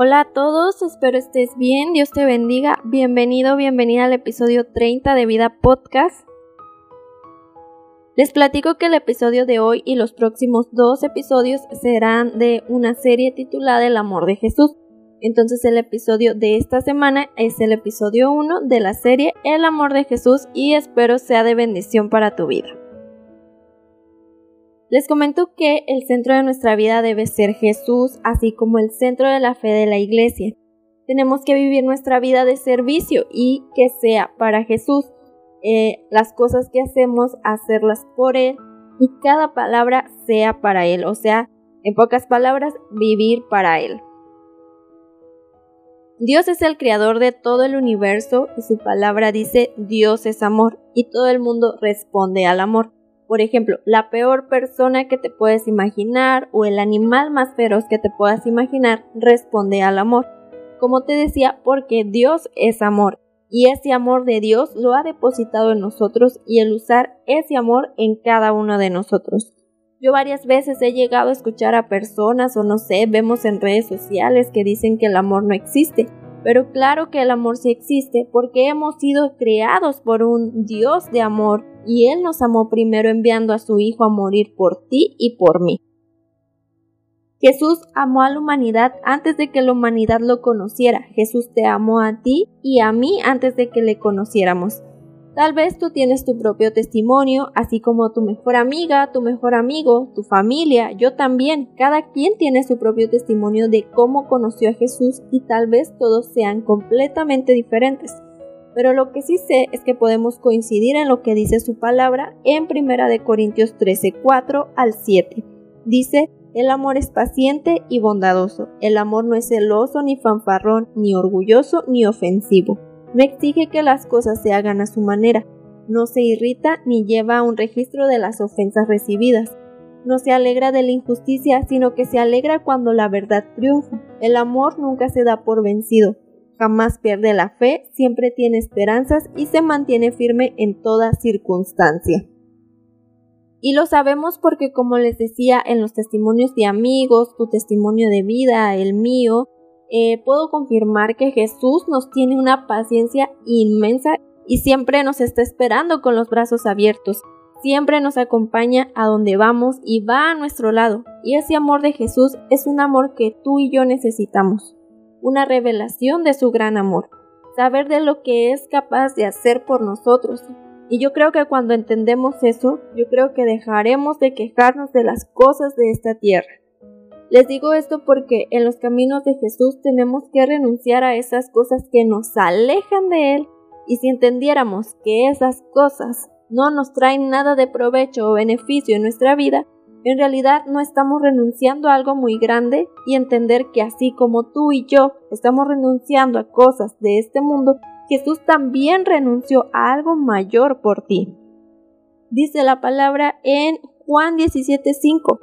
Hola a todos, espero estés bien, Dios te bendiga. Bienvenido, bienvenida al episodio 30 de Vida Podcast. Les platico que el episodio de hoy y los próximos dos episodios serán de una serie titulada El amor de Jesús. Entonces el episodio de esta semana es el episodio 1 de la serie El amor de Jesús y espero sea de bendición para tu vida. Les comento que el centro de nuestra vida debe ser Jesús, así como el centro de la fe de la iglesia. Tenemos que vivir nuestra vida de servicio y que sea para Jesús. Eh, las cosas que hacemos, hacerlas por Él y cada palabra sea para Él. O sea, en pocas palabras, vivir para Él. Dios es el creador de todo el universo y su palabra dice Dios es amor y todo el mundo responde al amor. Por ejemplo, la peor persona que te puedes imaginar o el animal más feroz que te puedas imaginar responde al amor. Como te decía, porque Dios es amor y ese amor de Dios lo ha depositado en nosotros y el usar ese amor en cada uno de nosotros. Yo varias veces he llegado a escuchar a personas o no sé, vemos en redes sociales que dicen que el amor no existe, pero claro que el amor sí existe porque hemos sido creados por un Dios de amor y Él nos amó primero enviando a su Hijo a morir por ti y por mí. Jesús amó a la humanidad antes de que la humanidad lo conociera. Jesús te amó a ti y a mí antes de que le conociéramos. Tal vez tú tienes tu propio testimonio, así como tu mejor amiga, tu mejor amigo, tu familia, yo también. Cada quien tiene su propio testimonio de cómo conoció a Jesús y tal vez todos sean completamente diferentes pero lo que sí sé es que podemos coincidir en lo que dice su palabra en 1 de Corintios 13, 4 al 7. Dice, el amor es paciente y bondadoso, el amor no es celoso ni fanfarrón, ni orgulloso ni ofensivo. No exige que las cosas se hagan a su manera, no se irrita ni lleva un registro de las ofensas recibidas. No se alegra de la injusticia, sino que se alegra cuando la verdad triunfa. El amor nunca se da por vencido, jamás pierde la fe, siempre tiene esperanzas y se mantiene firme en toda circunstancia. Y lo sabemos porque, como les decía, en los testimonios de amigos, tu testimonio de vida, el mío, eh, puedo confirmar que Jesús nos tiene una paciencia inmensa y siempre nos está esperando con los brazos abiertos. Siempre nos acompaña a donde vamos y va a nuestro lado. Y ese amor de Jesús es un amor que tú y yo necesitamos una revelación de su gran amor, saber de lo que es capaz de hacer por nosotros. Y yo creo que cuando entendemos eso, yo creo que dejaremos de quejarnos de las cosas de esta tierra. Les digo esto porque en los caminos de Jesús tenemos que renunciar a esas cosas que nos alejan de Él. Y si entendiéramos que esas cosas no nos traen nada de provecho o beneficio en nuestra vida, en realidad no estamos renunciando a algo muy grande y entender que así como tú y yo estamos renunciando a cosas de este mundo, Jesús también renunció a algo mayor por ti. Dice la palabra en Juan 17:5.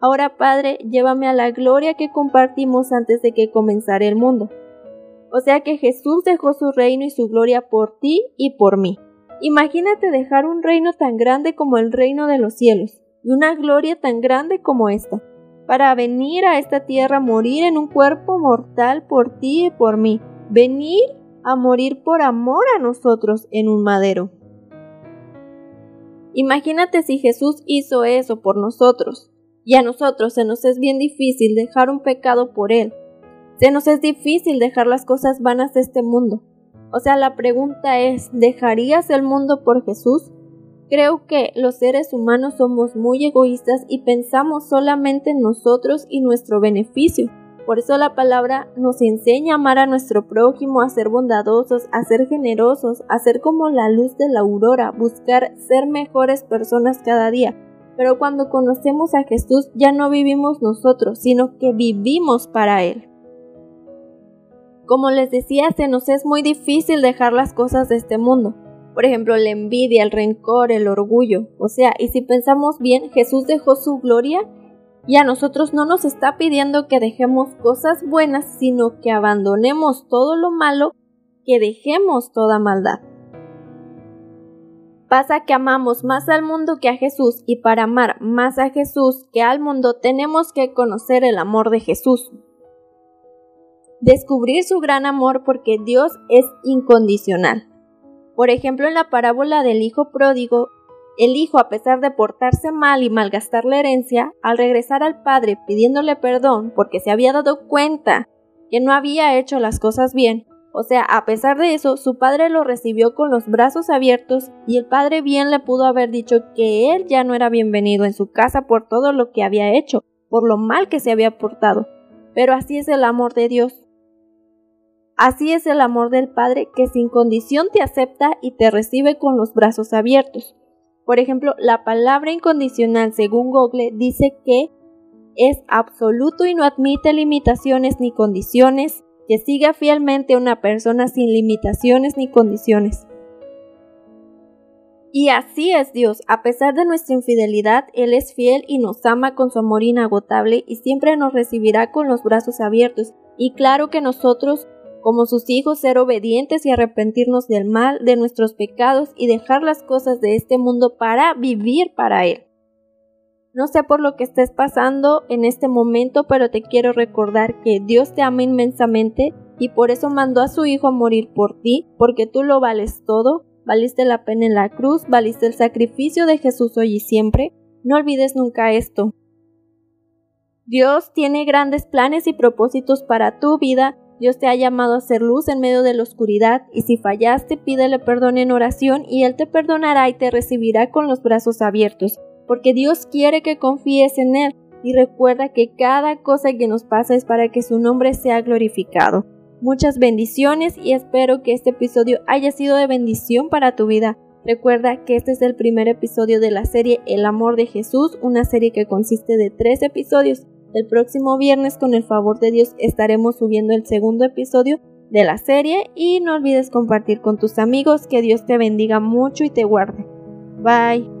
Ahora Padre, llévame a la gloria que compartimos antes de que comenzara el mundo. O sea que Jesús dejó su reino y su gloria por ti y por mí. Imagínate dejar un reino tan grande como el reino de los cielos y una gloria tan grande como esta, para venir a esta tierra a morir en un cuerpo mortal por ti y por mí, venir a morir por amor a nosotros en un madero. Imagínate si Jesús hizo eso por nosotros, y a nosotros se nos es bien difícil dejar un pecado por Él. Se nos es difícil dejar las cosas vanas de este mundo. O sea, la pregunta es, ¿dejarías el mundo por Jesús? Creo que los seres humanos somos muy egoístas y pensamos solamente en nosotros y nuestro beneficio. Por eso la palabra nos enseña a amar a nuestro prójimo, a ser bondadosos, a ser generosos, a ser como la luz de la aurora, buscar ser mejores personas cada día. Pero cuando conocemos a Jesús ya no vivimos nosotros, sino que vivimos para Él. Como les decía, se nos es muy difícil dejar las cosas de este mundo. Por ejemplo, la envidia, el rencor, el orgullo. O sea, y si pensamos bien, Jesús dejó su gloria y a nosotros no nos está pidiendo que dejemos cosas buenas, sino que abandonemos todo lo malo, que dejemos toda maldad. Pasa que amamos más al mundo que a Jesús y para amar más a Jesús que al mundo tenemos que conocer el amor de Jesús. descubrir su gran amor porque Dios es incondicional. Por ejemplo, en la parábola del hijo pródigo, el hijo, a pesar de portarse mal y malgastar la herencia, al regresar al padre pidiéndole perdón porque se había dado cuenta que no había hecho las cosas bien, o sea, a pesar de eso, su padre lo recibió con los brazos abiertos y el padre bien le pudo haber dicho que él ya no era bienvenido en su casa por todo lo que había hecho, por lo mal que se había portado. Pero así es el amor de Dios. Así es el amor del Padre que sin condición te acepta y te recibe con los brazos abiertos. Por ejemplo, la palabra incondicional, según Google, dice que es absoluto y no admite limitaciones ni condiciones, que siga fielmente a una persona sin limitaciones ni condiciones. Y así es Dios, a pesar de nuestra infidelidad, Él es fiel y nos ama con su amor inagotable y siempre nos recibirá con los brazos abiertos. Y claro que nosotros como sus hijos, ser obedientes y arrepentirnos del mal, de nuestros pecados y dejar las cosas de este mundo para vivir para Él. No sé por lo que estés pasando en este momento, pero te quiero recordar que Dios te ama inmensamente y por eso mandó a su Hijo a morir por ti, porque tú lo vales todo, valiste la pena en la cruz, valiste el sacrificio de Jesús hoy y siempre. No olvides nunca esto. Dios tiene grandes planes y propósitos para tu vida Dios te ha llamado a ser luz en medio de la oscuridad, y si fallaste, pídele perdón en oración, y Él te perdonará y te recibirá con los brazos abiertos, porque Dios quiere que confíes en Él, y recuerda que cada cosa que nos pasa es para que su nombre sea glorificado. Muchas bendiciones y espero que este episodio haya sido de bendición para tu vida. Recuerda que este es el primer episodio de la serie El amor de Jesús, una serie que consiste de tres episodios. El próximo viernes, con el favor de Dios, estaremos subiendo el segundo episodio de la serie y no olvides compartir con tus amigos. Que Dios te bendiga mucho y te guarde. Bye.